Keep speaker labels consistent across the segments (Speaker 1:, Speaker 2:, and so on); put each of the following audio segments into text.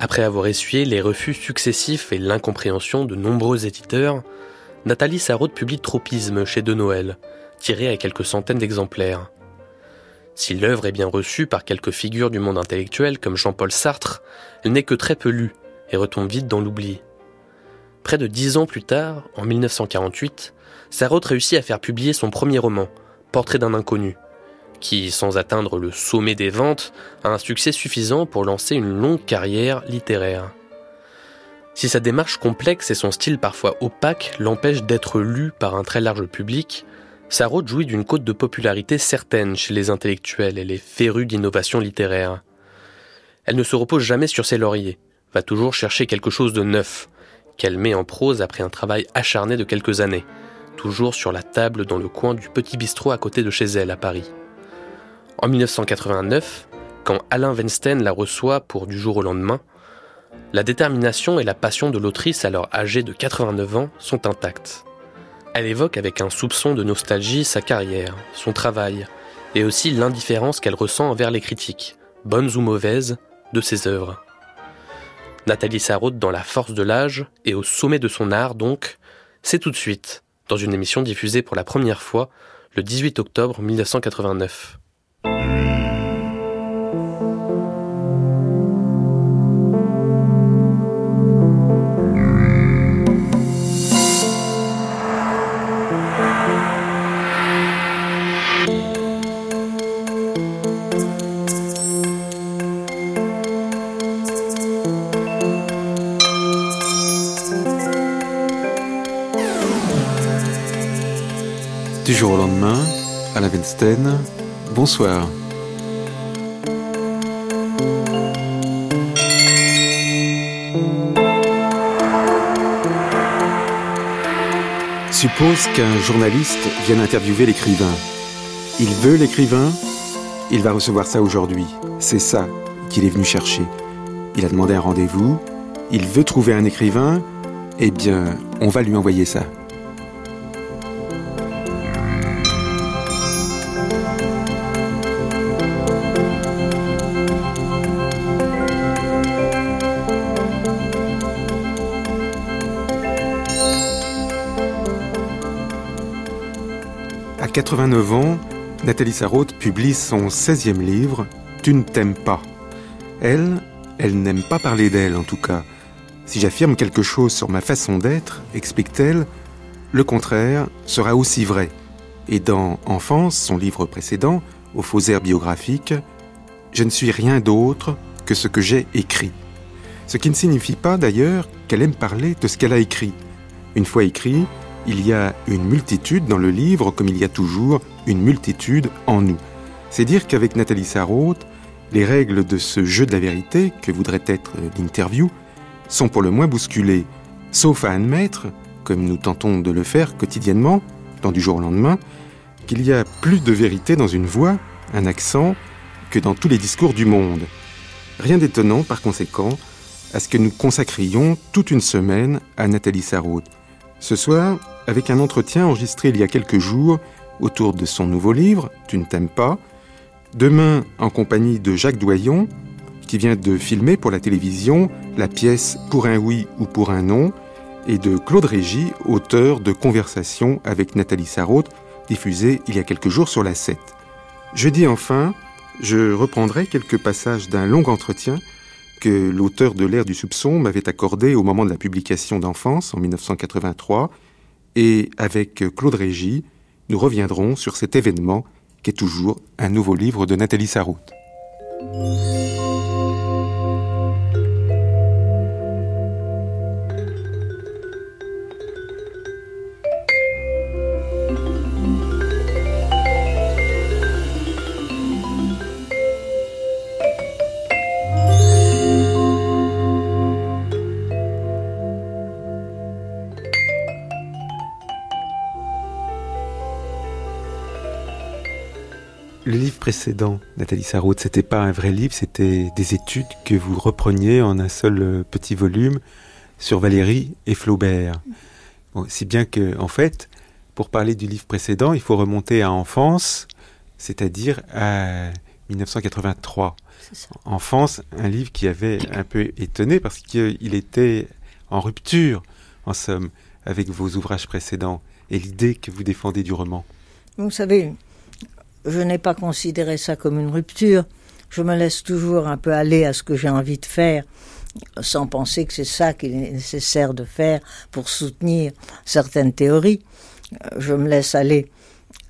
Speaker 1: après avoir essuyé les refus successifs et l'incompréhension de nombreux éditeurs, Nathalie Sarraute publie Tropisme chez De Noël, tiré à quelques centaines d'exemplaires. Si l'œuvre est bien reçue par quelques figures du monde intellectuel comme Jean-Paul Sartre, elle n'est que très peu lue et retombe vite dans l'oubli. Près de dix ans plus tard, en 1948, Sarraute réussit à faire publier son premier roman, Portrait d'un inconnu, qui, sans atteindre le sommet des ventes, a un succès suffisant pour lancer une longue carrière littéraire. Si sa démarche complexe et son style parfois opaque l'empêchent d'être lu par un très large public, Sarraute jouit d'une cote de popularité certaine chez les intellectuels et les férus d'innovation littéraire. Elle ne se repose jamais sur ses lauriers, va toujours chercher quelque chose de neuf, qu'elle met en prose après un travail acharné de quelques années, toujours sur la table dans le coin du petit bistrot à côté de chez elle à Paris. En 1989, quand Alain Weinstein la reçoit pour Du jour au lendemain, la détermination et la passion de l'autrice alors âgée de 89 ans sont intactes. Elle évoque avec un soupçon de nostalgie sa carrière, son travail, et aussi l'indifférence qu'elle ressent envers les critiques, bonnes ou mauvaises, de ses œuvres. Nathalie Sarraute dans la force de l'âge et au sommet de son art donc, c'est tout de suite, dans une émission diffusée pour la première fois le 18 octobre 1989.
Speaker 2: Jour au lendemain, Alain Weinstein, bonsoir. Suppose qu'un journaliste vienne interviewer l'écrivain. Il veut l'écrivain, il va recevoir ça aujourd'hui. C'est ça qu'il est venu chercher. Il a demandé un rendez-vous, il veut trouver un écrivain, eh bien, on va lui envoyer ça. À 89 ans, Nathalie Sarraute publie son 16e livre, Tu ne t'aimes pas. Elle, elle n'aime pas parler d'elle en tout cas. Si j'affirme quelque chose sur ma façon d'être, explique-t-elle, le contraire sera aussi vrai. Et dans Enfance, son livre précédent, au faux air biographique, je ne suis rien d'autre que ce que j'ai écrit. Ce qui ne signifie pas d'ailleurs qu'elle aime parler de ce qu'elle a écrit. Une fois écrit, il y a une multitude dans le livre comme il y a toujours une multitude en nous. C'est dire qu'avec Nathalie Sarraute, les règles de ce jeu de la vérité, que voudrait être l'interview, sont pour le moins bousculées, sauf à admettre, comme nous tentons de le faire quotidiennement, dans du jour au lendemain, qu'il y a plus de vérité dans une voix, un accent, que dans tous les discours du monde. Rien d'étonnant, par conséquent, à ce que nous consacrions toute une semaine à Nathalie Sarraute. Ce soir, avec un entretien enregistré il y a quelques jours autour de son nouveau livre, Tu ne t'aimes pas, demain en compagnie de Jacques Doyon, qui vient de filmer pour la télévision la pièce Pour un oui ou pour un non, et de Claude Régis, auteur de Conversation avec Nathalie Sarraute, diffusée il y a quelques jours sur la 7. Jeudi enfin, je reprendrai quelques passages d'un long entretien que l'auteur de L'ère du soupçon m'avait accordé au moment de la publication d'Enfance en 1983, et avec Claude Régis, nous reviendrons sur cet événement qui est toujours un nouveau livre de Nathalie Sarraute.
Speaker 3: Précédent, Nathalie Sarraute, c'était pas un vrai livre, c'était des études que vous repreniez en un seul euh, petit volume sur Valérie et Flaubert. si bien que, en fait, pour parler du livre précédent, il faut remonter à enfance, c'est-à-dire à 1983. Enfance, un livre qui avait un peu étonné parce qu'il était en rupture, en somme, avec vos ouvrages précédents et l'idée que vous défendez du roman.
Speaker 4: Vous savez, je n'ai pas considéré ça comme une rupture. Je me laisse toujours un peu aller à ce que j'ai envie de faire, sans penser que c'est ça qu'il est nécessaire de faire pour soutenir certaines théories. Je me laisse aller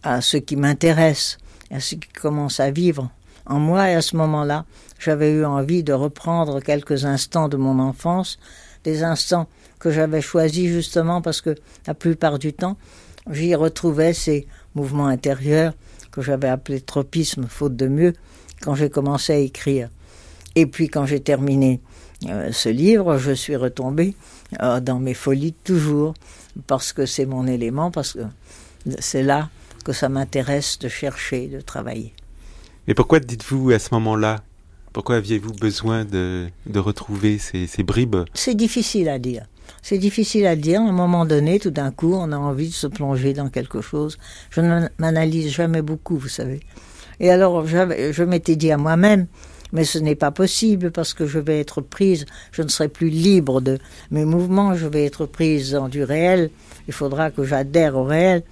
Speaker 4: à ce qui m'intéresse, à ce qui commence à vivre en moi. Et à ce moment-là, j'avais eu envie de reprendre quelques instants de mon enfance, des instants que j'avais choisis justement parce que la plupart du temps, j'y retrouvais ces mouvements intérieurs que j'avais appelés tropisme, faute de mieux, quand j'ai commencé à écrire. Et puis quand j'ai terminé euh, ce livre, je suis retombée euh, dans mes folies toujours, parce que c'est mon élément, parce que c'est là que ça m'intéresse de chercher, de travailler.
Speaker 3: Mais pourquoi dites-vous à ce moment-là Pourquoi aviez-vous besoin de, de retrouver ces, ces bribes?
Speaker 4: C'est difficile à dire. C'est difficile à dire. À un moment donné, tout d'un coup, on a envie de se plonger dans quelque chose. Je ne m'analyse jamais beaucoup, vous savez. Et alors, je m'étais dit à moi-même, mais ce n'est pas possible parce que je vais être prise, je ne serai plus libre de mes mouvements, je vais être prise dans du réel. Il faudra que j'adhère au réel.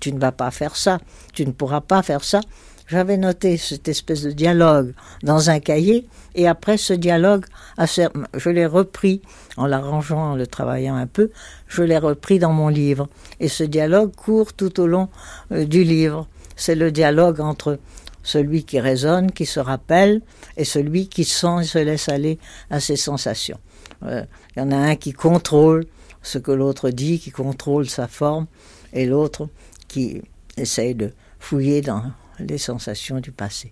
Speaker 4: Tu ne vas pas faire ça, tu ne pourras pas faire ça. J'avais noté cette espèce de dialogue dans un cahier et après ce dialogue, je l'ai repris en l'arrangeant, en le travaillant un peu, je l'ai repris dans mon livre. Et ce dialogue court tout au long euh, du livre. C'est le dialogue entre celui qui raisonne, qui se rappelle, et celui qui sent et se laisse aller à ses sensations. Euh, il y en a un qui contrôle ce que l'autre dit, qui contrôle sa forme, et l'autre qui essaye de fouiller dans les sensations du passé.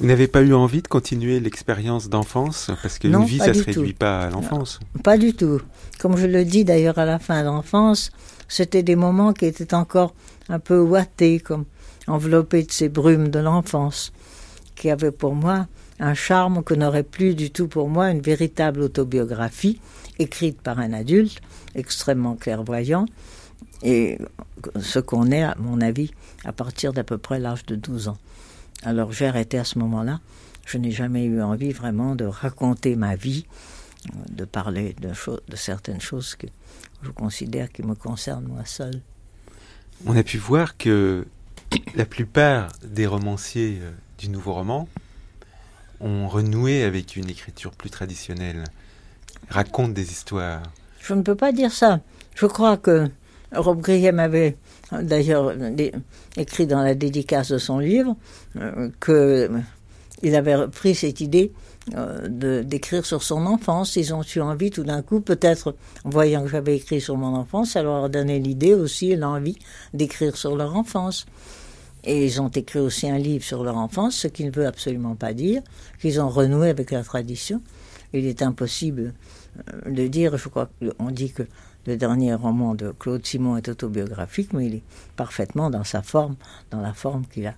Speaker 3: Vous n'avez pas eu envie de continuer l'expérience d'enfance Parce qu'une vie, ça ne se réduit pas à l'enfance.
Speaker 4: Pas du tout. Comme je le dis d'ailleurs à la fin de l'enfance, c'était des moments qui étaient encore un peu ouatés, comme enveloppés de ces brumes de l'enfance, qui avaient pour moi un charme que n'aurait plus du tout pour moi une véritable autobiographie, écrite par un adulte, extrêmement clairvoyant, et ce qu'on est, à mon avis, à partir d'à peu près l'âge de 12 ans. Alors j'ai arrêté à ce moment-là. Je n'ai jamais eu envie vraiment de raconter ma vie, de parler de, de certaines choses que je considère qui me concernent moi seul.
Speaker 3: On a pu voir que la plupart des romanciers euh, du nouveau roman ont renoué avec une écriture plus traditionnelle, racontent des histoires.
Speaker 4: Je ne peux pas dire ça. Je crois que Rob Graham avait d'ailleurs écrit dans la dédicace de son livre euh, que il avait pris cette idée euh, d'écrire sur son enfance. Ils ont eu envie tout d'un coup, peut-être voyant que j'avais écrit sur mon enfance, ça leur a donné l'idée aussi l'envie d'écrire sur leur enfance. Et ils ont écrit aussi un livre sur leur enfance, ce qui ne veut absolument pas dire qu'ils ont renoué avec la tradition. Il est impossible euh, de dire, je crois qu'on dit que le dernier roman de Claude Simon est autobiographique, mais il est parfaitement dans sa forme, dans la forme qu'il a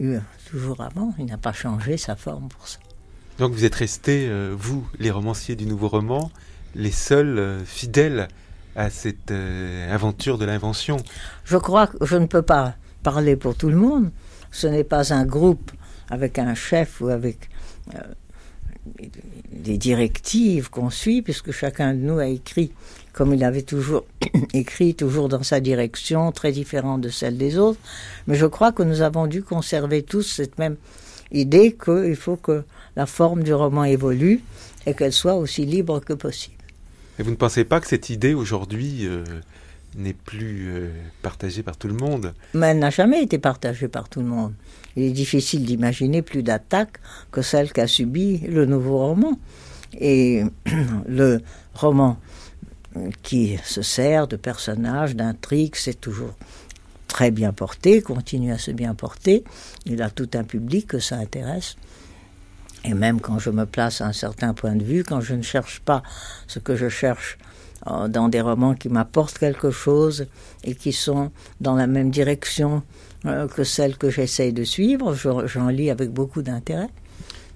Speaker 4: eue toujours avant. Il n'a pas changé sa forme pour ça.
Speaker 3: Donc vous êtes restés, euh, vous, les romanciers du nouveau roman, les seuls euh, fidèles à cette euh, aventure de l'invention
Speaker 4: Je crois que je ne peux pas parler pour tout le monde. Ce n'est pas un groupe avec un chef ou avec des directives qu'on suit, puisque chacun de nous a écrit comme il avait toujours écrit, toujours dans sa direction, très différente de celle des autres. Mais je crois que nous avons dû conserver tous cette même idée qu'il faut que la forme du roman évolue et qu'elle soit aussi libre que possible.
Speaker 3: Et vous ne pensez pas que cette idée aujourd'hui euh, n'est plus euh, partagée par tout le monde?
Speaker 4: Mais elle n'a jamais été partagée par tout le monde. Il est difficile d'imaginer plus d'attaques que celle qu'a subie le nouveau roman. Et le roman qui se sert de personnages, d'intrigues, c'est toujours très bien porté, continue à se bien porter. Il a tout un public que ça intéresse. Et même quand je me place à un certain point de vue, quand je ne cherche pas ce que je cherche euh, dans des romans qui m'apportent quelque chose et qui sont dans la même direction que celle que j'essaye de suivre. J'en lis avec beaucoup d'intérêt.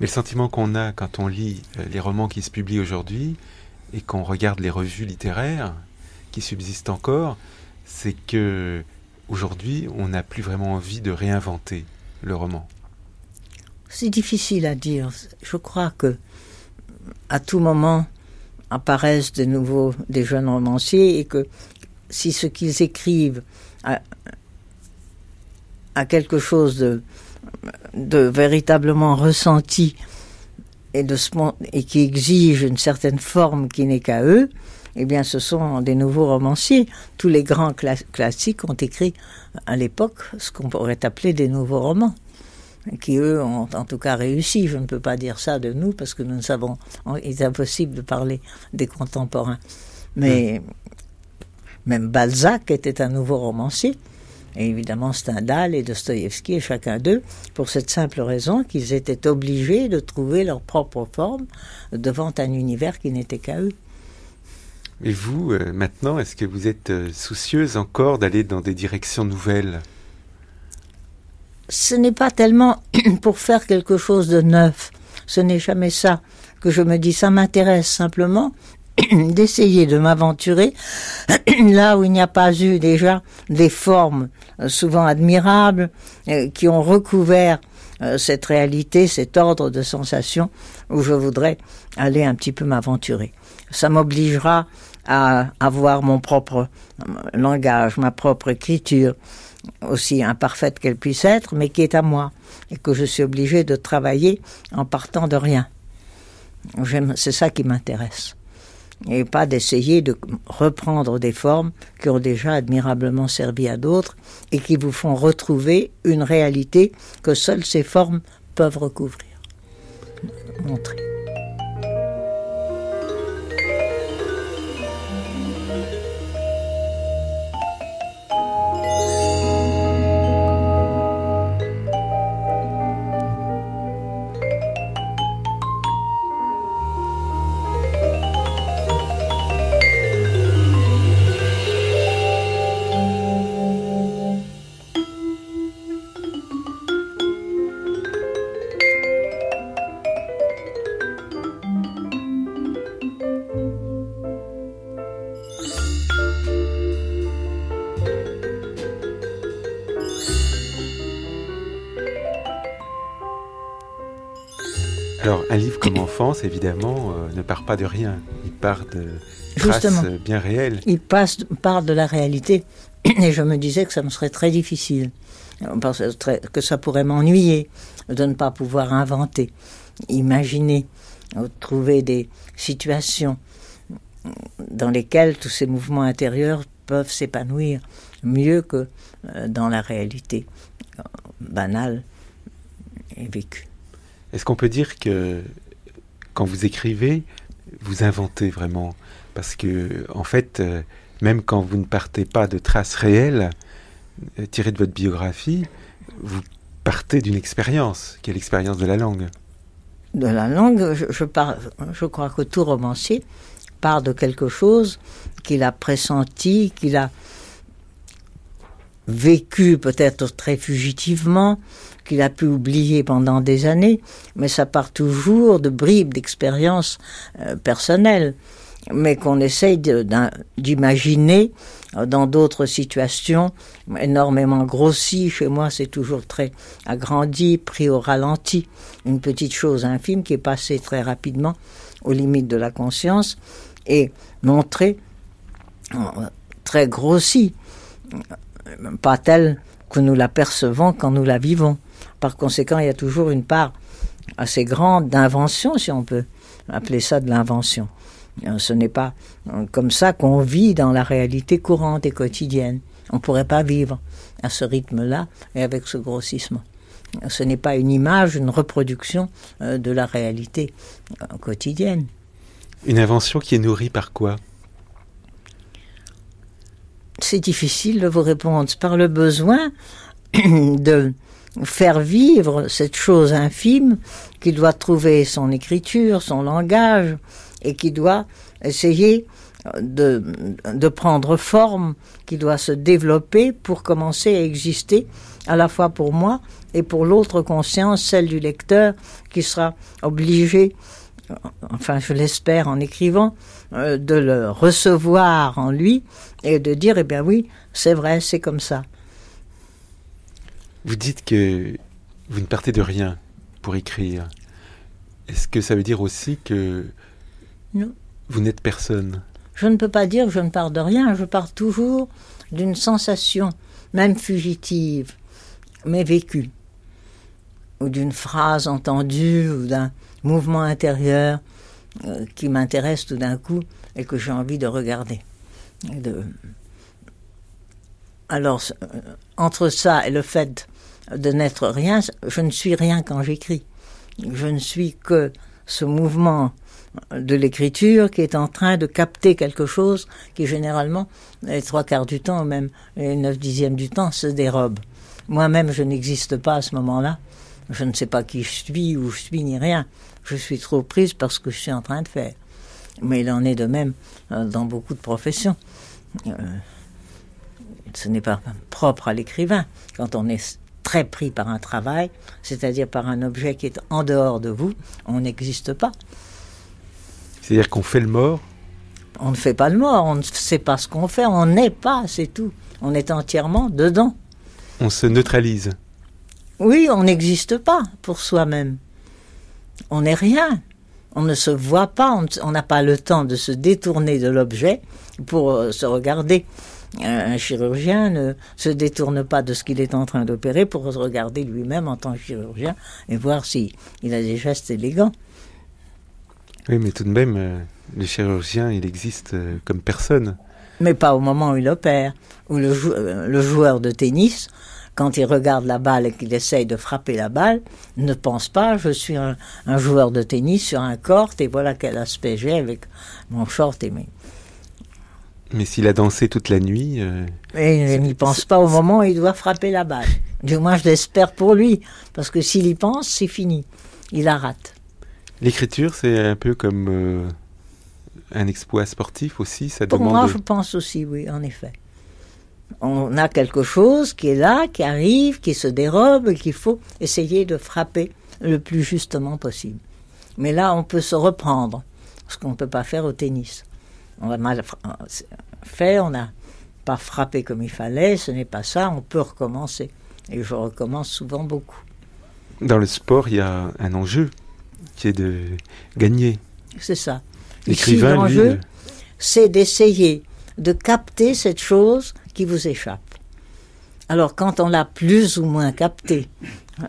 Speaker 3: Mais le sentiment qu'on a quand on lit euh, les romans qui se publient aujourd'hui et qu'on regarde les revues littéraires qui subsistent encore, c'est que aujourd'hui, on n'a plus vraiment envie de réinventer le roman.
Speaker 4: C'est difficile à dire. Je crois que à tout moment apparaissent de nouveau des jeunes romanciers et que si ce qu'ils écrivent a, quelque chose de, de véritablement ressenti et, de, et qui exige une certaine forme qui n'est qu'à eux, eh bien, ce sont des nouveaux romanciers. Tous les grands classiques ont écrit à l'époque ce qu'on pourrait appeler des nouveaux romans qui eux ont en tout cas réussi. Je ne peux pas dire ça de nous parce que nous ne savons, il est impossible de parler des contemporains. Mais même Balzac était un nouveau romancier. Et évidemment Stendhal et Dostoïevski et chacun d'eux, pour cette simple raison qu'ils étaient obligés de trouver leur propre forme devant un univers qui n'était qu'à eux.
Speaker 3: Et vous, euh, maintenant, est-ce que vous êtes euh, soucieuse encore d'aller dans des directions nouvelles?
Speaker 4: Ce n'est pas tellement pour faire quelque chose de neuf. Ce n'est jamais ça que je me dis. Ça m'intéresse simplement d'essayer de m'aventurer là où il n'y a pas eu déjà des formes euh, souvent admirables euh, qui ont recouvert euh, cette réalité, cet ordre de sensations où je voudrais aller un petit peu m'aventurer. Ça m'obligera à avoir mon propre langage, ma propre écriture, aussi imparfaite qu'elle puisse être, mais qui est à moi, et que je suis obligé de travailler en partant de rien. C'est ça qui m'intéresse. Et pas d'essayer de reprendre des formes qui ont déjà admirablement servi à d'autres et qui vous font retrouver une réalité que seules ces formes peuvent recouvrir. Montrer.
Speaker 3: Évidemment, euh, ne part pas de rien. Il part de traces bien réelles.
Speaker 4: Il passe, part de la réalité. Et je me disais que ça me serait très difficile, que ça pourrait m'ennuyer de ne pas pouvoir inventer, imaginer, trouver des situations dans lesquelles tous ces mouvements intérieurs peuvent s'épanouir mieux que euh, dans la réalité euh, banale et vécue.
Speaker 3: Est-ce qu'on peut dire que quand vous écrivez, vous inventez vraiment Parce que, en fait, euh, même quand vous ne partez pas de traces réelles euh, tirées de votre biographie, vous partez d'une expérience, qui est l'expérience de la langue.
Speaker 4: De la langue, je, je crois que tout romancier part de quelque chose qu'il a pressenti, qu'il a vécu peut-être très fugitivement, qu'il a pu oublier pendant des années, mais ça part toujours de bribes d'expériences euh, personnelles, mais qu'on essaye d'imaginer euh, dans d'autres situations énormément grossies. Chez moi, c'est toujours très agrandi, pris au ralenti. Une petite chose infime qui est passée très rapidement aux limites de la conscience et montrée euh, très grossie, pas telle que nous la percevons quand nous la vivons. Par conséquent, il y a toujours une part assez grande d'invention, si on peut appeler ça de l'invention. Euh, ce n'est pas euh, comme ça qu'on vit dans la réalité courante et quotidienne. On ne pourrait pas vivre à ce rythme-là et avec ce grossissement. Ce n'est pas une image, une reproduction euh, de la réalité quotidienne.
Speaker 3: Une invention qui est nourrie par quoi?
Speaker 4: C'est difficile de vous répondre. Par le besoin de faire vivre cette chose infime qui doit trouver son écriture, son langage, et qui doit essayer de, prendre forme, qui doit se développer pour commencer à exister, à la fois pour moi et pour l'autre conscience, celle du lecteur, qui sera obligé, enfin je l'espère en écrivant, euh, de le recevoir en lui et de dire, eh bien oui, c'est vrai, c'est comme ça.
Speaker 3: Vous dites que vous ne partez de rien pour écrire. Est-ce que ça veut dire aussi que
Speaker 4: Non.
Speaker 3: vous n'êtes personne?
Speaker 4: Je ne peux pas dire que je ne pars de rien, je pars toujours d'une sensation, même fugitive, mais vécue, ou d'une phrase entendue, ou d'un mouvement intérieur euh, qui m'intéresse tout d'un coup et que j'ai envie de regarder. De... Alors, euh, entre ça et le fait de n'être rien, je ne suis rien quand j'écris. Je ne suis que ce mouvement de l'écriture qui est en train de capter quelque chose qui généralement, les trois quarts du temps, même les neuf dixièmes du temps, se dérobe. Moi-même, je n'existe pas à ce moment-là. Je ne sais pas qui je suis, où je suis, ni rien. Je suis trop prise par ce que je suis en train de faire. Mais il en est de même euh, dans beaucoup de professions. Euh, ce n'est pas propre à l'écrivain. Quand on est très pris par un travail, c'est-à-dire par un objet qui est en dehors de vous, on n'existe pas.
Speaker 3: C'est-à-dire qu'on fait le mort?
Speaker 4: On ne fait pas le mort, on ne sait pas ce qu'on fait, on n'est pas, c'est tout. On est entièrement dedans.
Speaker 3: On se neutralise
Speaker 4: Oui, on n'existe pas pour soi-même. On n'est rien. On ne se voit pas, on n'a pas le temps de se détourner de l'objet pour euh, se regarder. Un chirurgien ne se détourne pas de ce qu'il est en train d'opérer pour se regarder lui-même en tant que chirurgien et voir s'il il a des gestes élégants.
Speaker 3: Oui, mais tout de même, euh, le chirurgien, il existe euh, comme personne.
Speaker 4: Mais pas au moment où il opère. Ou le, jou- euh, le joueur de tennis, quand il regarde la balle et qu'il essaye de frapper la balle, ne pense pas je suis un, un joueur de tennis sur un court et voilà quel aspect j'ai avec mon short et mes.
Speaker 3: Mais s'il a dansé toute la nuit, euh,
Speaker 4: Et il n'y pense pas au moment où il doit frapper la balle. Du moins, je l'espère pour lui, parce que s'il y pense, c'est fini. Il la rate.
Speaker 3: l'écriture, c'est un peu comme euh, un exploit sportif aussi. Ça
Speaker 4: Pour
Speaker 3: demande.
Speaker 4: moi, je pense aussi, oui, en effet. On a quelque chose qui est là, qui arrive, qui se dérobe, et qu'il faut essayer de frapper le plus justement possible. Mais là, on peut se reprendre, ce qu'on ne peut pas faire au tennis. On a mal fra- fait, on n'a pas frappé comme il fallait, ce n'est pas ça, on peut recommencer. Et je recommence souvent beaucoup.
Speaker 3: Dans le sport, il y a un enjeu qui est de gagner.
Speaker 4: C'est ça.
Speaker 3: L'écrivain, lui,
Speaker 4: l'enjeu,
Speaker 3: euh,
Speaker 4: c'est d'essayer de capter cette chose qui vous échappe. Alors, quand on l'a plus ou moins capté,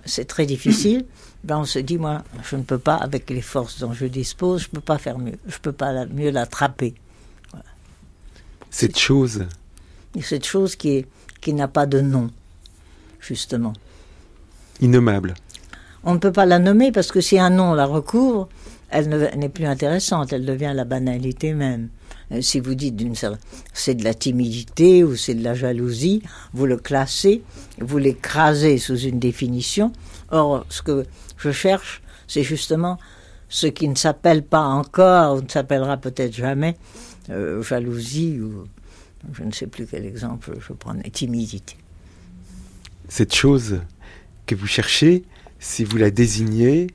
Speaker 4: c'est très difficile. Ben, on se dit, moi, je ne peux pas, avec les forces dont je dispose, je ne peux pas faire mieux. Je ne peux pas la- mieux l'attraper.
Speaker 3: Cette chose,
Speaker 4: Et cette chose qui, est, qui n'a pas de nom, justement.
Speaker 3: innommable.
Speaker 4: On ne peut pas la nommer parce que si un nom la recouvre, elle ne- n'est plus intéressante, elle devient la banalité même. Euh, Si vous dites d'une c'est de la timidité ou c'est de la jalousie, vous le classez, vous l'écrasez sous une définition. Or, ce que je cherche, c'est justement ce qui ne s'appelle pas encore, ou ne s'appellera peut-être jamais, euh, jalousie ou je ne sais plus quel exemple je prenais, timidité.
Speaker 3: Cette chose que vous cherchez, si vous la désignez,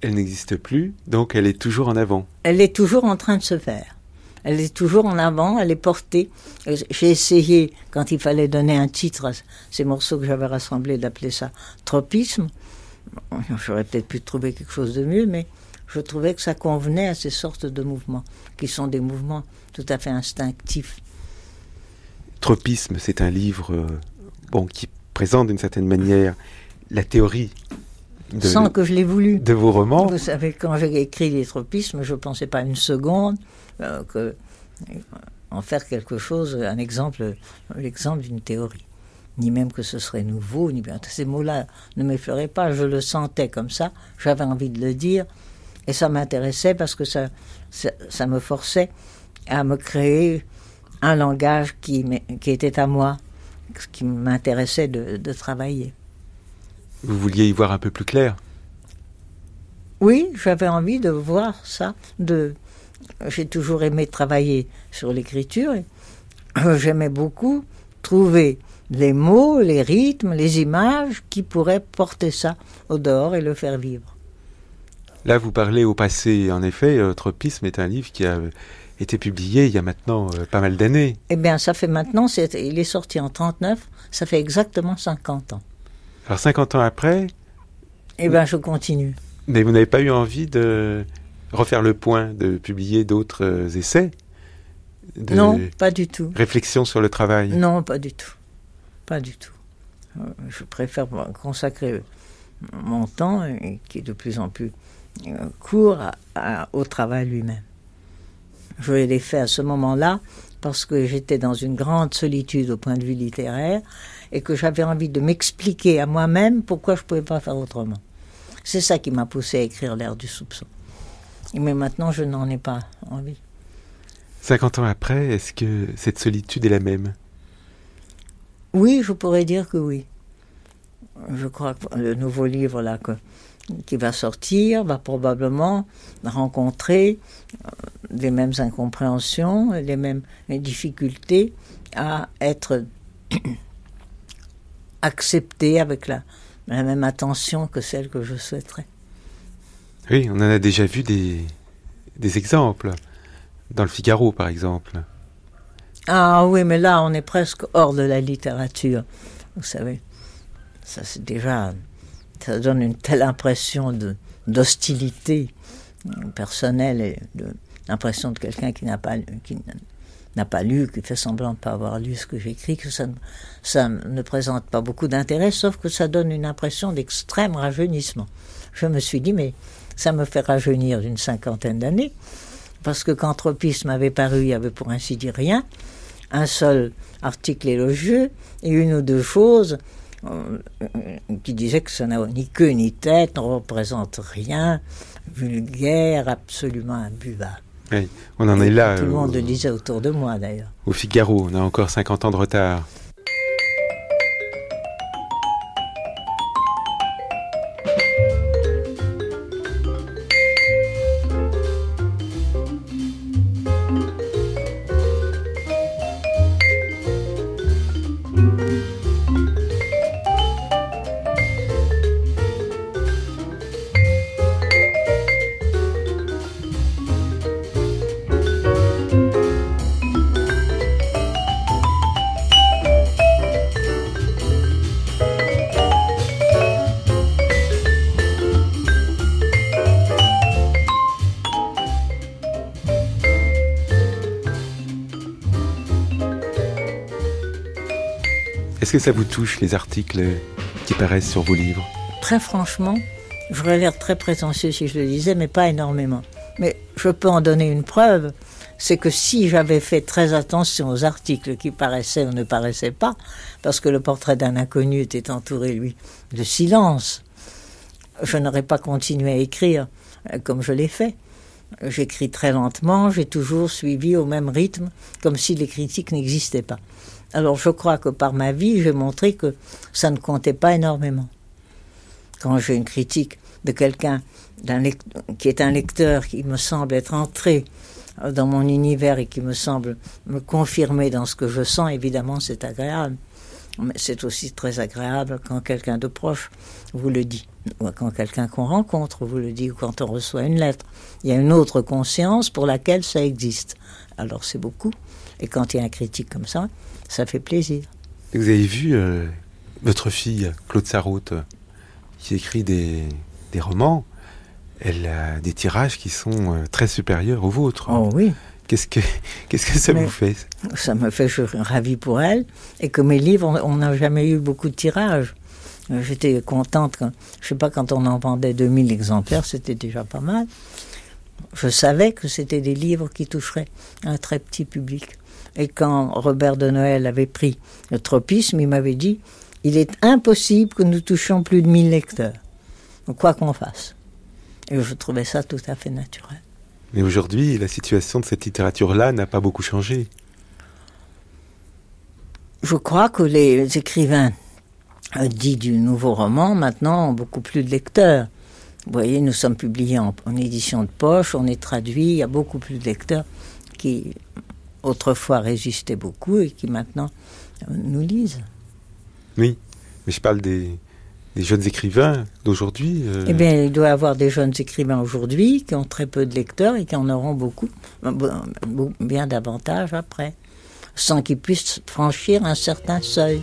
Speaker 3: elle n'existe plus, donc elle est toujours en avant.
Speaker 4: elle est toujours en train de se faire. Elle est toujours en avant, elle est portée. Euh, J'ai essayé, quand il fallait donner un titre à ces morceaux que j'avais rassemblés, d'appeler ça tropisme. J'aurais peut-être pu trouver quelque chose de mieux, mais je trouvais que ça convenait à ces sortes de mouvements, qui sont des mouvements tout à fait instinctifs.
Speaker 3: Tropisme, c'est un livre euh, bon, qui présente d'une certaine manière la théorie de,
Speaker 4: sans que je l'ai voulu.
Speaker 3: de vos romans.
Speaker 4: Vous savez, quand j'ai écrit les tropismes, je ne pensais pas une seconde euh, que euh, en faire quelque chose, un exemple, l'exemple d'une théorie. Ni même que ce serait nouveau, ni bien. Ces mots-là ne m'effleuraient pas, je le sentais comme ça, j'avais envie de le dire, et ça m'intéressait parce que ça, ça, ça me forçait à me créer un langage qui, était à moi, qui m'intéressait de, de travailler.
Speaker 3: Vous vouliez y voir un peu plus clair?
Speaker 4: Oui, j'avais envie de voir ça, de, j'ai toujours aimé travailler sur l'écriture. J'aimais beaucoup trouver les mots, les rythmes, les images qui pourraient porter ça au dehors et le faire vivre.
Speaker 3: Là, vous parlez au passé. En effet, euh, Tropisme est un livre qui a été publié il y a maintenant euh, pas mal d'années.
Speaker 4: Eh bien, ça fait maintenant, il est sorti en 39, ça fait exactement 50 ans.
Speaker 3: Alors 50 ans après
Speaker 4: Eh bien, je continue.
Speaker 3: Mais vous n'avez pas eu envie de refaire le point, de publier d'autres euh, essais
Speaker 4: Non, pas du tout.
Speaker 3: Réflexion sur le travail?
Speaker 4: Non, pas du tout. Pas du tout. Euh, je préfère consacrer mon temps, qui est de plus en plus euh, court, au travail lui-même. Je l'ai fait à ce moment-là parce que j'étais dans une grande solitude au point de vue littéraire et que j'avais envie de m'expliquer à moi-même pourquoi je ne pouvais pas faire autrement. C'est ça qui m'a poussé à écrire L'air du soupçon. Mais maintenant, je n'en ai pas envie.
Speaker 3: 50 ans après, est-ce que cette solitude est la même?
Speaker 4: Oui, je pourrais dire que oui. Je crois que le nouveau livre là qui va sortir va probablement rencontrer euh, les mêmes incompréhensions, les mêmes difficultés à être accepté avec la, la même attention que celle que je souhaiterais.
Speaker 3: Oui, on en a déjà vu des, des exemples. Dans le Figaro, par exemple.
Speaker 4: Ah oui, mais là, on est presque hors de la littérature. Vous savez, ça c'est déjà. Ça donne une telle impression d'hostilité personnelle et de, l'impression de quelqu'un qui n'a pas, qui n'a pas lu, qui fait semblant de ne pas avoir lu ce que j'écris, que ça, ne présente pas beaucoup d'intérêt, sauf que ça donne une impression d'extrême rajeunissement. Je me suis dit, mais ça me fait rajeunir d'une cinquantaine d'années, parce que quand Tropisme avait paru, il y avait pour ainsi dire rien, un seul article élogieux et une ou deux choses euh, qui disaient que ça n'a ni queue ni tête, ne représente rien, vulgaire, absolument imbuvable.
Speaker 3: Oui, on en est là.
Speaker 4: Tout le monde le disait autour de moi d'ailleurs.
Speaker 3: Au Figaro, on a encore 50 ans de retard. Que ça vous touche, les articles qui paraissent sur vos livres
Speaker 4: Très franchement, j'aurais l'air très prétentieux si je le disais, mais pas énormément. Mais je peux en donner une preuve, c'est que si j'avais fait très attention aux articles qui paraissaient ou ne paraissaient pas, parce que le portrait d'un inconnu était entouré, lui, de silence, je n'aurais pas continué à écrire euh, comme je l'ai fait. J'écris très lentement, j'ai toujours suivi au même rythme, comme si les critiques n'existaient pas. Alors je crois que par ma vie, j'ai montré que ça ne comptait pas énormément. Quand j'ai une critique de quelqu'un qui est un lecteur qui me semble être entré dans mon univers et qui me semble me confirmer dans ce que je sens, évidemment c'est agréable. Mais c'est aussi très agréable quand quelqu'un de proche vous le dit, ou quand quelqu'un qu'on rencontre vous le dit, ou quand on reçoit une lettre. Il y a une autre conscience pour laquelle ça existe. Alors c'est beaucoup. Et quand il y a un critique comme ça, ça fait plaisir.
Speaker 3: Vous avez vu euh, votre fille, Claude Sarraute, qui écrit des, des, romans. Elle a des tirages qui sont euh, très supérieurs aux vôtres.
Speaker 4: Oh oui.
Speaker 3: Qu'est-ce que, qu'est-ce que ça vous fait
Speaker 4: Ça? me fait, je suis ravie pour elle. Et que mes livres, on n'a jamais eu beaucoup de tirages. Euh, j'étais contente, quand, je sais pas, quand on en vendait 2000 exemplaires, c'était déjà pas mal. Je savais que c'était des livres qui toucheraient un très petit public. Et quand Robert de Noël avait pris le tropisme, il m'avait dit il est impossible que nous touchions plus de 1000 lecteurs, quoi qu'on fasse. Et je trouvais ça tout à fait naturel.
Speaker 3: Mais aujourd'hui, la situation de cette littérature-là n'a pas beaucoup changé.
Speaker 4: Je crois que les écrivains dits du nouveau roman maintenant ont beaucoup plus de lecteurs. Vous voyez, nous sommes publiés en, en édition de poche, on est traduit, il y a beaucoup plus de lecteurs qui autrefois résistaient beaucoup et qui maintenant euh, nous lisent.
Speaker 3: Oui, mais je parle des, des jeunes écrivains d'aujourd'hui. euh,
Speaker 4: Eh bien, il doit y avoir des jeunes écrivains aujourd'hui qui ont très peu de lecteurs et qui en auront beaucoup, euh, bien davantage après, sans qu'ils puissent franchir un certain seuil.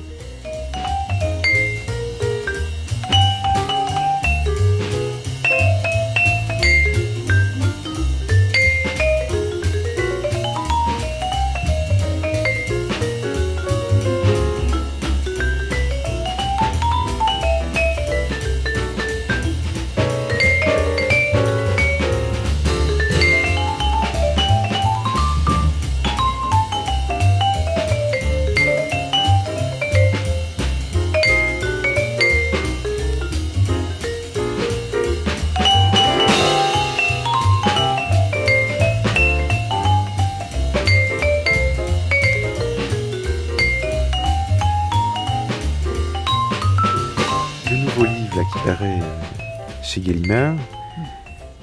Speaker 3: Chez Gallimard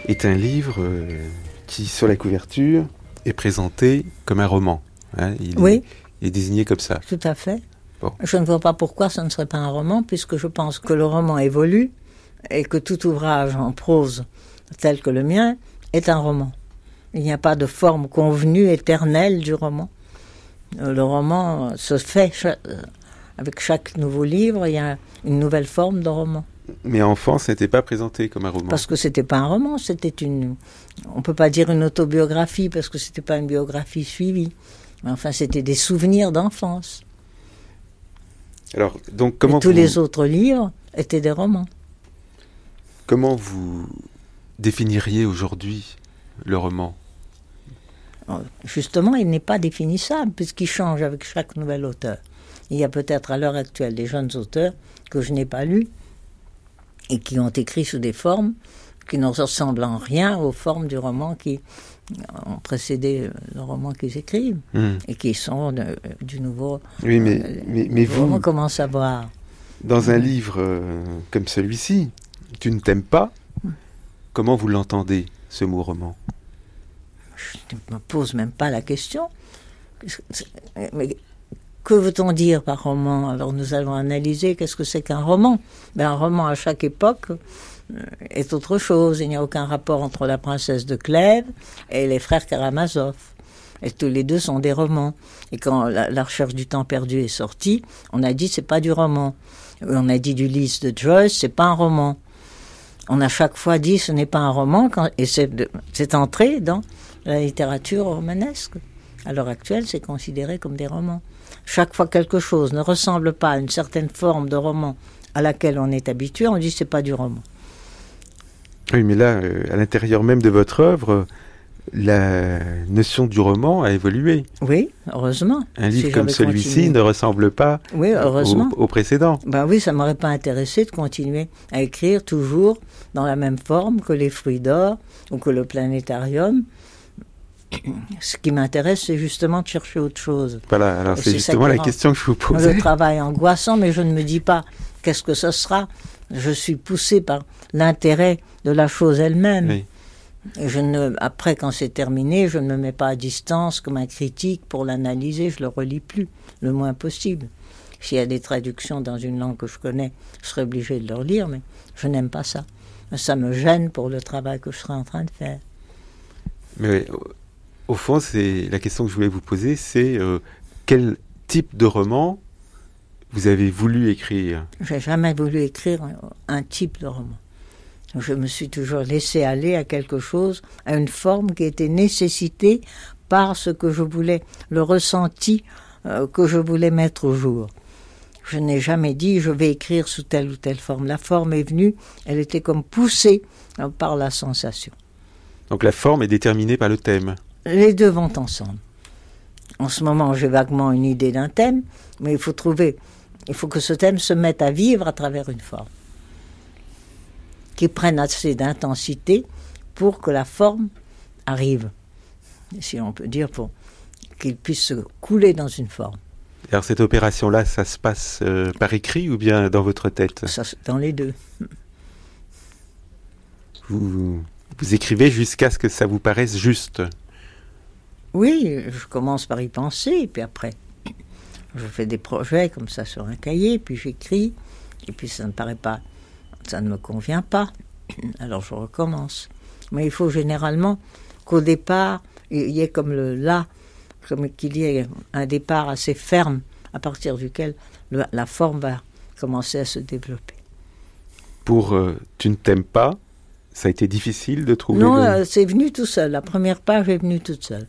Speaker 3: est un livre euh, qui, sur la couverture, est présenté comme un roman. hein. il,
Speaker 4: Oui.
Speaker 3: est, il est désigné comme ça.
Speaker 4: Tout à fait.
Speaker 3: Bon.
Speaker 4: Je ne vois pas pourquoi ce ne serait pas un roman, puisque je pense que le roman évolue et que tout ouvrage en prose tel que le mien est un roman. Il n'y a pas de forme convenue, éternelle du roman. Euh, Le roman se fait euh, avec chaque nouveau livre, il y a une nouvelle forme de roman.
Speaker 3: Mais enfant, ce n'était pas présenté comme un roman.
Speaker 4: Parce que c'était pas un roman, c'était une. On peut pas dire une autobiographie parce que c'était pas une biographie suivie. Mais enfin, c'était des souvenirs d'enfance.
Speaker 3: Alors, donc, comment
Speaker 4: Et tous
Speaker 3: vous,
Speaker 4: les autres livres étaient des romans.
Speaker 3: comment vous définiriez aujourd'hui le roman?
Speaker 4: Justement, il n'est pas définissable puisqu'il change avec chaque nouvel auteur. Il y a peut-être à l'heure actuelle des jeunes auteurs que je n'ai pas lus et qui ont écrit sous des formes qui ne ressemblent en rien aux formes du roman qui ont précédé le roman qu'ils écrivent
Speaker 3: Hmm.
Speaker 4: et qui sont de- du nouveau.
Speaker 3: Oui, mais,
Speaker 4: euh,
Speaker 3: mais, vous,
Speaker 4: commence à voir.
Speaker 3: dans un livre euh, comme celui-ci, Tu ne t'aimes pas, comment vous l'entendez, ce mot roman?
Speaker 4: Je ne me pose même pas la question. Mais que veut-on dire par roman? Alors nous allons analyser qu'est-ce que c'est qu'un roman. Ben, un roman à chaque époque euh, est autre chose. Il n'y a aucun rapport entre la princesse de Clèves et les frères Karamazov. Et tous les deux sont des romans. Et quand la, la recherche du temps perdu est sortie, on a dit c'est pas du roman. On a dit du Lys de Joyce, c'est pas un roman. On a chaque fois dit ce n'est pas un roman, et c'est entré dans la littérature romanesque. À l'heure actuelle, c'est considéré comme des romans. Chaque fois quelque chose ne ressemble pas à une certaine forme de roman à laquelle on est habitué, on dit c'est pas du roman.
Speaker 3: Oui, mais là, euh, à l'intérieur même de votre œuvre, la notion du roman a évolué.
Speaker 4: Oui, heureusement.
Speaker 3: Un livre
Speaker 4: Si
Speaker 3: comme celui-ci ne ressemble pas
Speaker 4: Oui, heureusement.
Speaker 3: au, au précédent.
Speaker 4: Ben oui, ça m'aurait pas intéressé de continuer à écrire toujours dans la même forme que les fruits d'or ou que le planétarium. Ce qui m'intéresse, c'est justement de chercher autre chose.
Speaker 3: Voilà, alors c'est justement la question que je vous
Speaker 4: Le
Speaker 3: posais.
Speaker 4: travail angoissant, mais je ne me dis pas qu'est-ce que ce sera. Je suis poussé par l'intérêt de la chose elle-même.
Speaker 3: Oui.
Speaker 4: Je ne, après, quand c'est terminé, je ne me mets pas à distance comme un critique pour l'analyser. Je le relis plus, le moins possible. S'il y a des traductions dans une langue que je connais, je serai obligé de le relire, mais je n'aime pas ça. Ça me gêne pour le travail que je serai en train de faire.
Speaker 3: Mais au, au fond, c'est la question que je voulais vous poser, c'est euh, quel type de roman vous avez voulu écrire?
Speaker 4: J'ai jamais voulu écrire un, type de roman. Je me suis toujours laissé aller à quelque chose, à une forme qui était nécessitée par ce que je voulais, le ressenti euh, que je voulais mettre au jour. Je n'ai jamais dit je vais écrire sous telle ou telle forme. La forme est venue, elle était comme poussée euh, par la sensation.
Speaker 3: Donc la forme est déterminée par le thème.
Speaker 4: Les deux vont ensemble. En ce moment, j'ai vaguement une idée d'un thème, mais il faut trouver, il faut que ce thème se mette à vivre à travers une forme, qui prenne assez d'intensité pour que la forme arrive, si on peut dire, pour qu'il puisse se couler dans une forme.
Speaker 3: Alors cette opération-là, ça se passe euh, par écrit ou bien dans votre tête?
Speaker 4: Ça, dans les deux.
Speaker 3: vous, vous écrivez jusqu'à ce que ça vous paraisse juste.
Speaker 4: Oui, je commence par y penser, et puis après, je fais des projets comme ça sur un cahier, puis j'écris, et puis ça ne paraît pas, ça ne me convient pas, alors je recommence. Mais il faut généralement qu'au départ, il y ait comme le là, comme qu'il y ait un départ assez ferme, à partir duquel la forme va commencer à se développer.
Speaker 3: Pour euh, Tu ne t'aimes pas, ça a été difficile de trouver
Speaker 4: Non, euh, c'est venu tout seul. La première page est venue toute seule.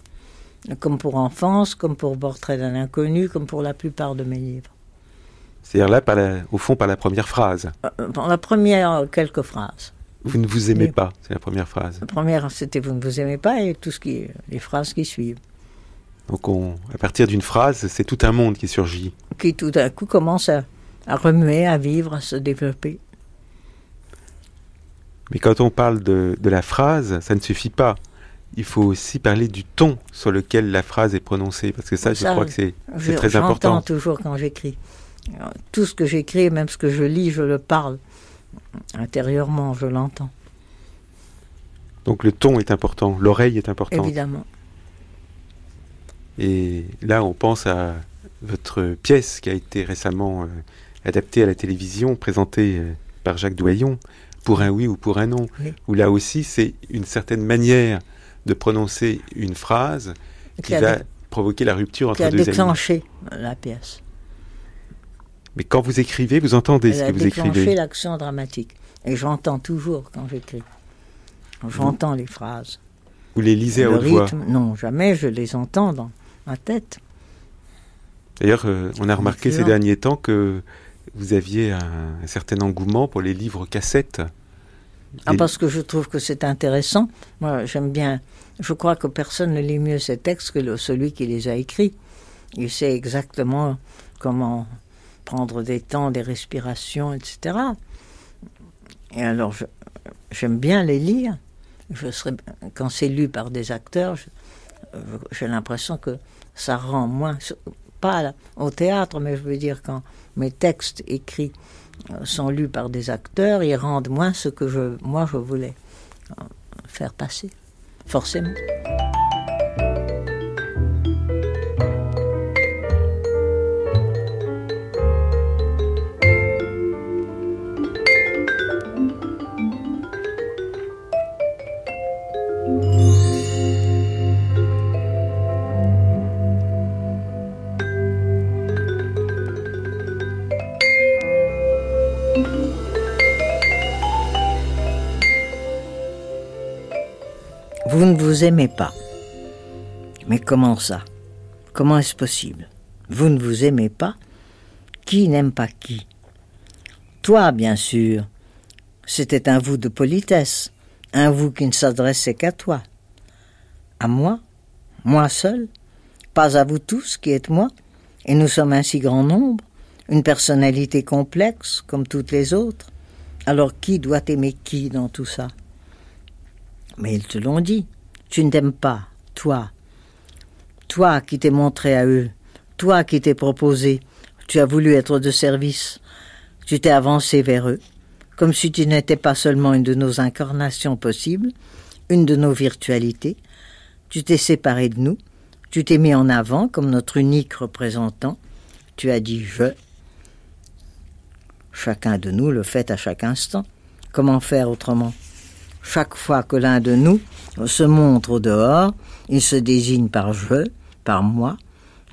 Speaker 4: Comme pour Enfance, comme pour Portrait d'un inconnu, comme pour la plupart de mes livres.
Speaker 3: C'est-à-dire là, au fond, par la première phrase
Speaker 4: Par la première, quelques phrases.
Speaker 3: Vous ne vous aimez pas, c'est la première phrase.
Speaker 4: La première, c'était Vous ne vous aimez pas et tout ce qui, les phrases qui suivent.
Speaker 3: Donc, on, à partir d'une phrase, c'est tout un monde qui surgit.
Speaker 4: Qui tout à coup commence à, à remuer, à vivre, à se développer.
Speaker 3: Mais quand on parle de, de, la phrase, ça ne suffit pas. Il faut aussi parler du ton sur lequel la phrase est prononcée, parce que ça, je crois que c'est très important.
Speaker 4: J'entends toujours quand j'écris. Tout ce que j'écris, même ce que je lis, je le parle. Intérieurement, je l'entends.
Speaker 3: Donc le ton est important, l'oreille est importante.
Speaker 4: Évidemment.
Speaker 3: Et là, on pense à votre pièce qui a été récemment euh, adaptée à la télévision, présentée euh, par Jacques Doyon, pour un oui ou pour un non, où là aussi, c'est une certaine manière de prononcer une phrase qui, va provoquer la rupture entre deux
Speaker 4: amis. Qui a déclenché la pièce.
Speaker 3: Mais quand vous écrivez, vous entendez ce que vous écrivez.
Speaker 4: déclenché l'action dramatique. Et j'entends toujours quand j'écris. J'entends les phrases.
Speaker 3: Vous les lisez à haute voix
Speaker 4: Non, jamais. Je les entends dans ma tête.
Speaker 3: D'ailleurs, euh, on a remarqué ces derniers temps que vous aviez un, certain engouement pour les livres cassettes.
Speaker 4: Ah, parce que je trouve que c'est intéressant. Moi, j'aime bien. Je crois que personne ne lit mieux ces textes que celui qui les a écrits. Il sait exactement comment prendre des temps, des respirations, etc. Et alors, j'aime bien les lire. Je serais, quand c'est lu par des acteurs, j'ai l'impression que ça rend moins, pas au théâtre, mais je veux dire quand mes textes écrits euh, sont lus par des acteurs, ils rendent moins ce que je, moi je voulais euh, faire passer, Forsim. Vous aimez pas. Mais comment ça? Comment est-ce possible? Vous ne vous aimez pas? Qui n'aime pas qui? Toi, bien sûr. C'était un vous de politesse, un vous qui ne s'adressait qu'à toi. À moi? Moi seul? Pas à vous tous qui êtes moi? Et nous sommes un si grand nombre Une personnalité complexe comme toutes les autres. Alors qui doit aimer qui dans tout ça? Mais ils te l'ont dit. Tu ne t'aimes pas, toi. Toi qui t'es montré à eux. Toi qui t'es proposé. Tu as voulu être de service. Tu t'es avancé vers eux. Comme si tu n'étais pas seulement une de nos incarnations possibles, une de nos virtualités. Tu t'es séparé de nous. Tu t'es mis en avant comme notre unique représentant. Tu as dit je. Chacun de nous le fait à chaque instant. Comment faire autrement? Chaque fois que l'un de nous se montre au dehors, il se désigne par je, par moi,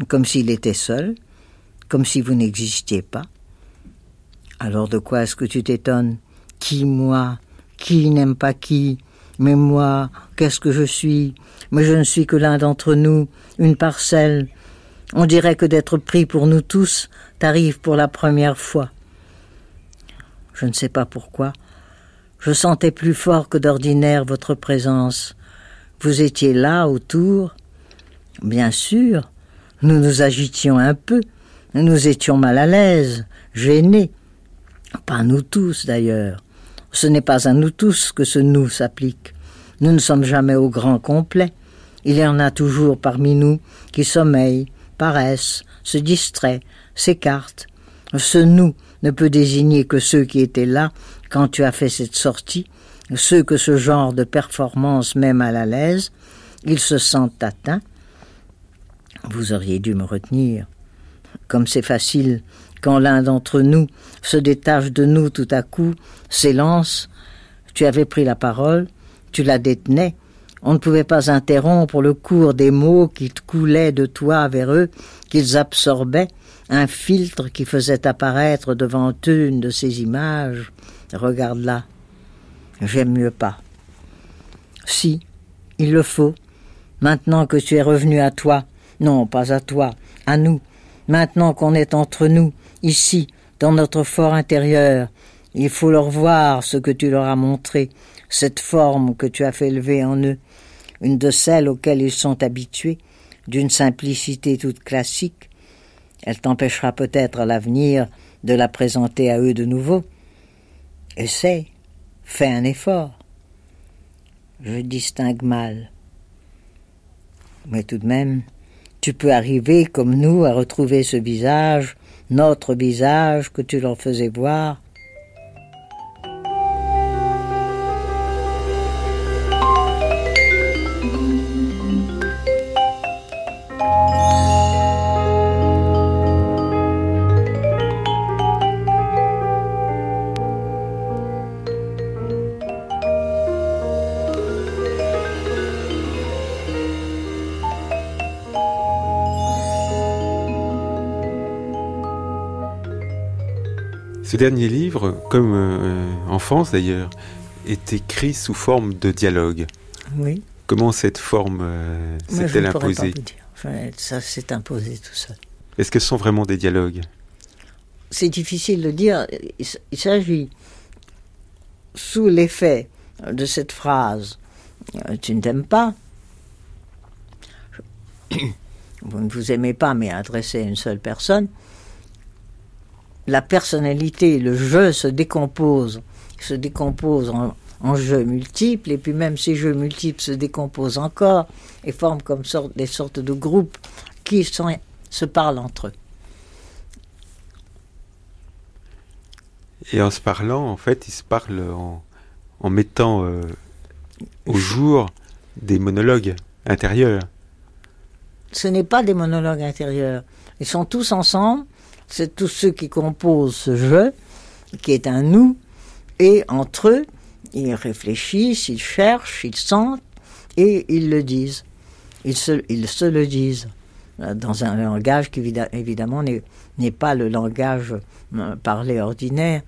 Speaker 4: comme s'il était seul, comme si vous n'existiez pas. Alors de quoi est-ce que tu t'étonnes? Qui moi? Qui n'aime pas qui? Mais moi, qu'est-ce que je suis? Mais je ne suis que l'un d'entre nous, une parcelle. On dirait que d'être pris pour nous tous t'arrive pour la première fois. Je ne sais pas pourquoi, je sentais plus fort que d'ordinaire votre présence. Vous étiez là autour. Bien sûr, nous nous agitions un peu, nous étions mal à l'aise, gênés. Pas nous tous d'ailleurs. Ce n'est pas à nous tous que ce nous s'applique. Nous ne sommes jamais au grand complet. Il y en a toujours parmi nous qui sommeillent, paraissent, se distraient, s'écartent. Ce nous ne peut désigner que ceux qui étaient là quand tu as fait cette sortie, ceux que ce genre de performance met mal à l'aise, ils se sentent atteints. Vous auriez dû me retenir. Comme c'est facile quand l'un d'entre nous se détache de nous tout à coup, s'élance, tu avais pris la parole, tu la détenais, on ne pouvait pas interrompre le cours des mots qui coulaient de toi vers eux, qu'ils absorbaient, un filtre qui faisait apparaître devant eux une de ces images. Regarde-la. J'aime mieux pas. Si, il le faut. Maintenant que tu es revenu à toi, non, pas à toi, à nous, maintenant qu'on est entre nous, ici, dans notre fort intérieur, il faut leur voir ce que tu leur as montré, cette forme que tu as fait lever en eux, une de celles auxquelles ils sont habitués, d'une simplicité toute classique. Elle t'empêchera peut-être à l'avenir de la présenter à eux de nouveau. Essaie, fais un effort. Je distingue mal. Mais tout de même, tu peux arriver, comme nous, à retrouver ce visage, notre visage que tu leur faisais voir,
Speaker 3: Ce dernier livre, comme euh, en France d'ailleurs, est écrit sous forme de dialogue.
Speaker 4: Oui.
Speaker 3: Comment cette forme euh, s'est-elle imposée
Speaker 4: Ça s'est imposé tout seul.
Speaker 3: Est-ce que ce sont vraiment des dialogues?
Speaker 4: C'est difficile de dire. Il s'agit, sous l'effet de cette phrase, euh, tu ne t'aimes pas, vous ne vous aimez pas, mais adressé à une seule personne, la personnalité, le jeu se décompose, se décompose en, jeux multiples, et puis même ces jeux multiples se décomposent encore et forment comme des sortes de groupes qui se parlent entre eux.
Speaker 3: Et en se parlant, en fait, ils se parlent en, mettant euh, au jour des monologues intérieurs.
Speaker 4: Ce n'est pas des monologues intérieurs. Ils sont tous ensemble c'est tous ceux qui composent ce jeu, qui est un nous, et entre eux, ils réfléchissent, ils cherchent, ils sentent, et ils le disent. Ils se, le disent euh, dans un langage qui évidemment n'est pas le langage euh, parlé ordinaire.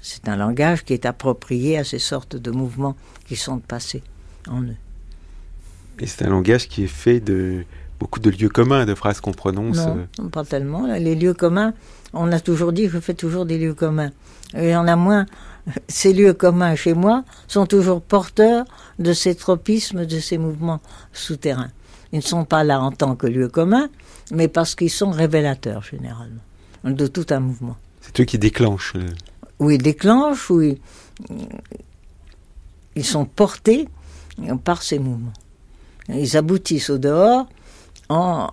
Speaker 4: C'est un langage qui est approprié à ces sortes de mouvements qui sont passés en eux.
Speaker 3: Et c'est un langage qui est fait de, beaucoup de lieux communs, de phrases qu'on prononce
Speaker 4: Non, euh. pas tellement. Les lieux communs, on a toujours dit, je fais toujours des lieux communs. Y en a moins. Ces lieux communs chez moi sont toujours porteurs de ces tropismes, de ces mouvements souterrains. Ils ne sont pas là en tant que lieux communs, mais parce qu'ils sont révélateurs généralement de tout un mouvement.
Speaker 3: C'est eux qui déclenchent.
Speaker 4: Oui, déclenchent, oui. Ils sont portés par ces mouvements. Ils aboutissent au dehors en,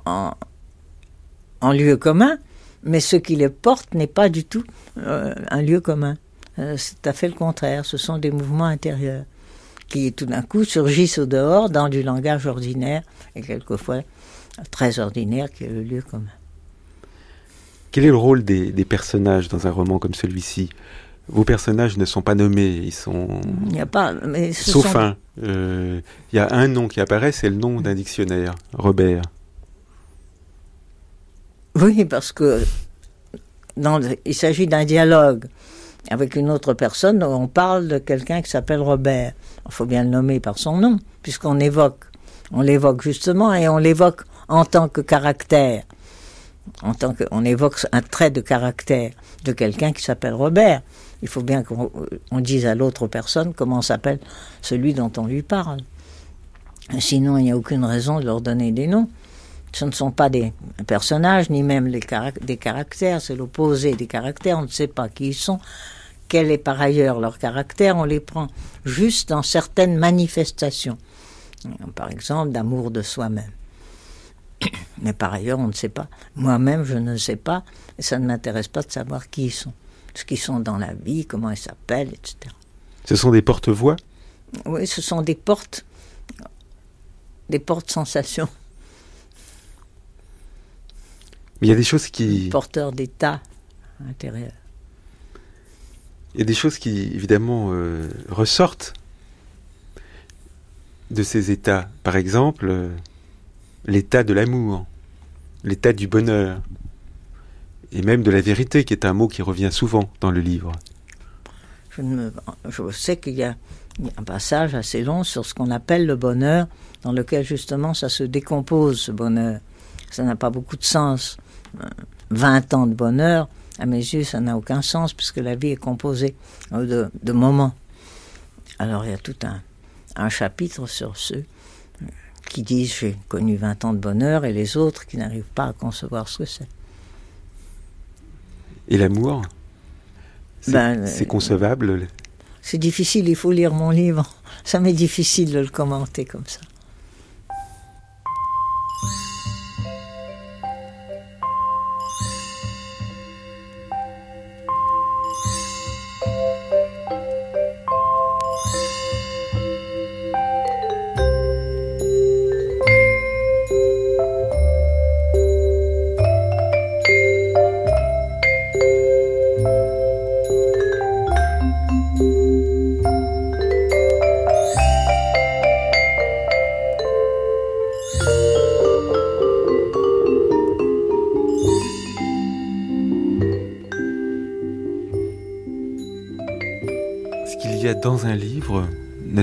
Speaker 4: en, lieu commun, mais ce qui les porte n'est pas du tout euh, un lieu commun. Euh, c'est tout à fait le contraire. Ce sont des mouvements intérieurs qui tout d'un coup surgissent au dehors dans du langage ordinaire et quelquefois très ordinaire qui est le lieu commun.
Speaker 3: Quel est le rôle des, personnages dans un roman comme celui-ci? Vos personnages ne sont pas nommés, ils sont.
Speaker 4: Il n'y a pas. Mais
Speaker 3: Sauf un. Euh, il y a un nom qui apparaît, c'est le nom d'un dictionnaire, Robert.
Speaker 4: Oui, parce que il s'agit d'un dialogue avec une autre personne. On parle de quelqu'un qui s'appelle Robert. Il faut bien le nommer par son nom, puisqu'on évoque. On l'évoque justement et on l'évoque en tant que caractère. En tant que, on évoque un trait de caractère de quelqu'un qui s'appelle Robert. Il faut bien qu'on dise à l'autre personne comment s'appelle celui dont on lui parle. Sinon, il n'y a aucune raison de leur donner des noms. Ce ne sont pas des personnages, ni même des caractères, c'est l'opposé des caractères, on ne sait pas qui ils sont, quel est par ailleurs leur caractère, on les prend juste dans certaines manifestations, par exemple d'amour de soi-même. Mais par ailleurs, on ne sait pas. Moi-même, je ne sais pas, et ça ne m'intéresse pas de savoir qui ils sont, ce qu'ils sont dans la vie, comment ils s'appellent, etc.
Speaker 3: Ce sont des porte-voix?
Speaker 4: Oui, ce sont des portes, des portes-sensations.
Speaker 3: Mais il y a des choses qui...
Speaker 4: Porteurs d'état intérieur.
Speaker 3: Il y a des choses qui, évidemment, euh, ressortent de ces états. Par exemple, euh, l'état de l'amour, l'état du bonheur, et même de la vérité, qui est un mot qui revient souvent dans le livre.
Speaker 4: Je, ne me- je sais qu'il y a un passage assez long sur ce qu'on appelle le bonheur, dans lequel justement ça se décompose, ce bonheur. Ça n'a pas beaucoup de sens. Euh, 20 ans de bonheur, à mes yeux, ça n'a aucun sens, puisque la vie est composée de, de moments. Alors il y a tout un, un chapitre sur ceux qui disent j'ai connu 20 ans de bonheur et les autres qui n'arrivent pas à concevoir ce que c'est.
Speaker 3: Et l'amour? C'est
Speaker 4: Ben, euh,
Speaker 3: concevable?
Speaker 4: C'est difficile, il faut lire mon livre. Ça m'est difficile de le commenter comme ça.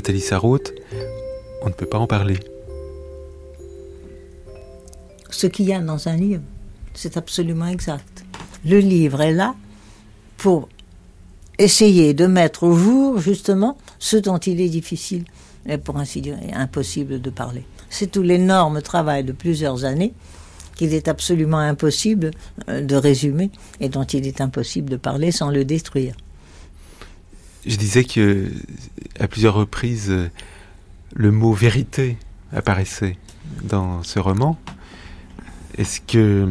Speaker 3: Nathalie Sarraute, on ne peut pas en parler.
Speaker 4: Ce qu'il y a dans un livre, c'est absolument exact. Le livre est là pour essayer de mettre au jour justement ce dont il est difficile et pour ainsi dire impossible de parler. C'est tout l'énorme travail de plusieurs années qu'il est absolument impossible euh, de résumer et dont il est impossible de parler sans le détruire.
Speaker 3: Je disais que à plusieurs reprises, le mot vérité apparaissait dans ce roman. Est-ce que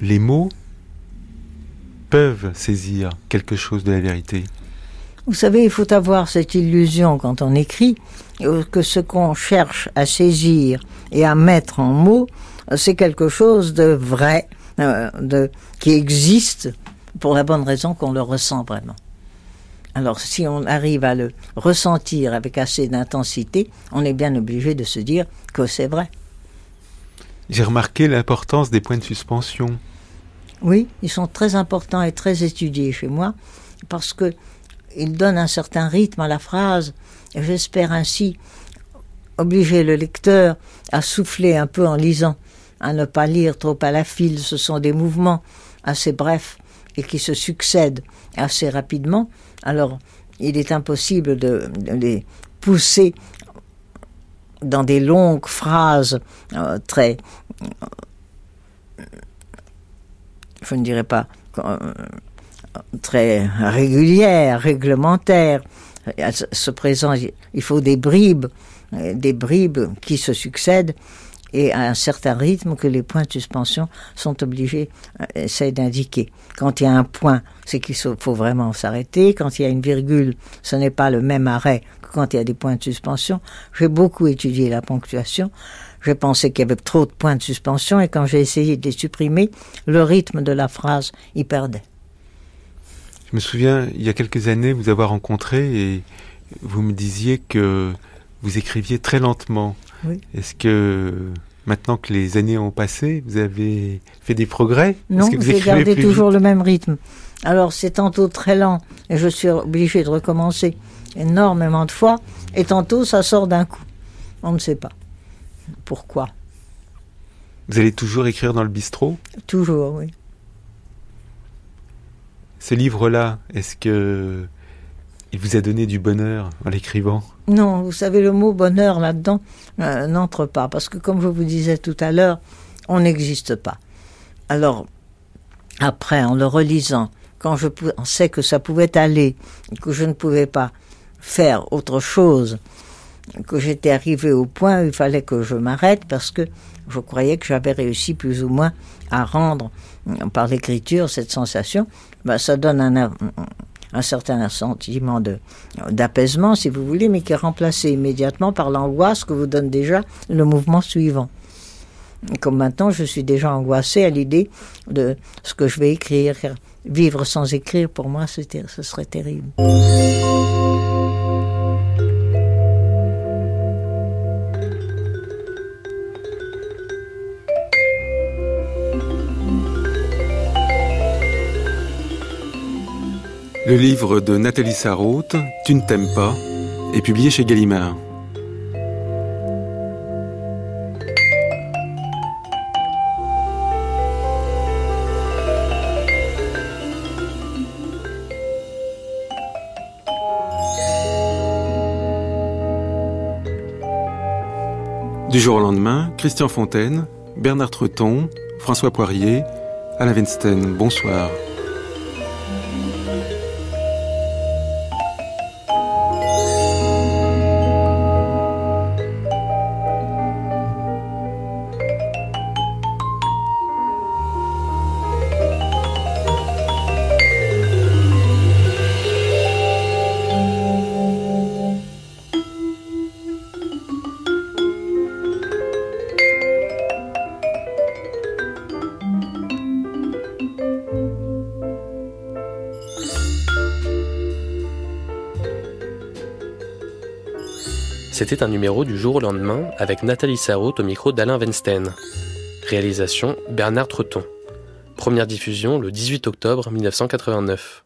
Speaker 3: les mots peuvent saisir quelque chose de la vérité?
Speaker 4: Vous savez, il faut avoir cette illusion quand on écrit euh, que ce qu'on cherche à saisir et à mettre en mots, euh, c'est quelque chose de vrai, euh, de, qui existe pour la bonne raison qu'on le ressent vraiment. Alors si on arrive à le ressentir avec assez d'intensité, on est bien obligé de se dire que c'est vrai.
Speaker 3: J'ai remarqué l'importance des points de suspension.
Speaker 4: Oui, ils sont très importants et très étudiés chez moi parce que ils donnent un certain rythme à la phrase et j'espère ainsi obliger le lecteur à souffler un peu en lisant, à ne pas lire trop à la file. Ce sont des mouvements assez brefs et qui se succèdent assez rapidement. Alors, il est impossible de, les pousser dans des longues phrases euh, très je ne dirais pas euh, très régulière, réglementaire. À ce- présent, il faut des bribes, euh, des bribes qui se succèdent et à un certain rythme que les points de suspension sont obligés, euh, d'indiquer. Quand il y a un point, c'est qu'il faut vraiment s'arrêter. Quand il y a une virgule, ce n'est pas le même arrêt que quand il y a des points de suspension. J'ai beaucoup étudié la ponctuation. Je pensais qu'il y avait trop de points de suspension et quand j'ai essayé de les supprimer, le rythme de la phrase y perdait.
Speaker 3: Je me souviens, il y a quelques années, vous avoir rencontré et vous me disiez que vous écriviez très lentement.
Speaker 4: Oui.
Speaker 3: Est-ce que maintenant que les années ont passé, vous avez fait des progrès?
Speaker 4: Non, j'ai gardé toujours le même rythme. Alors c'est tantôt très lent et je suis obligé de recommencer énormément de fois et tantôt ça sort d'un coup. On ne sait pas pourquoi?
Speaker 3: Vous allez toujours écrire dans le bistrot?
Speaker 4: Toujours, oui.
Speaker 3: Ce livre-là, est-ce que il vous a donné du bonheur en l'écrivant?
Speaker 4: Non, vous savez, le mot bonheur là-dedans euh, n'entre pas, parce que comme je vous disais tout à l'heure, on n'existe pas. Alors, après, en le relisant, quand je pensais que ça pouvait aller, que je ne pouvais pas faire autre chose, que j'étais arrivé au point où il fallait que je m'arrête, parce que je croyais que j'avais réussi plus ou moins à rendre par l'écriture cette sensation, ben, ça donne un, un certain sentiment de d'apaisement, si vous voulez, mais qui est remplacé immédiatement par l'angoisse que vous donne déjà le mouvement suivant. Comme maintenant, je suis déjà angoissée à l'idée de ce que je vais écrire. Vivre sans écrire, pour moi, ce serait terrible.
Speaker 3: Le livre de Nathalie Sarraute, Tu ne t'aimes pas, est publié chez Gallimard. Du jour au lendemain, Christian Fontaine, Bernard Treton, François Poirier, Alain Weinstein, bonsoir.
Speaker 1: C'était un numéro du jour au lendemain avec Nathalie Sarraute au micro d'Alain Weinstein. Réalisation Bernard Treton. Première diffusion le 18 octobre 1989.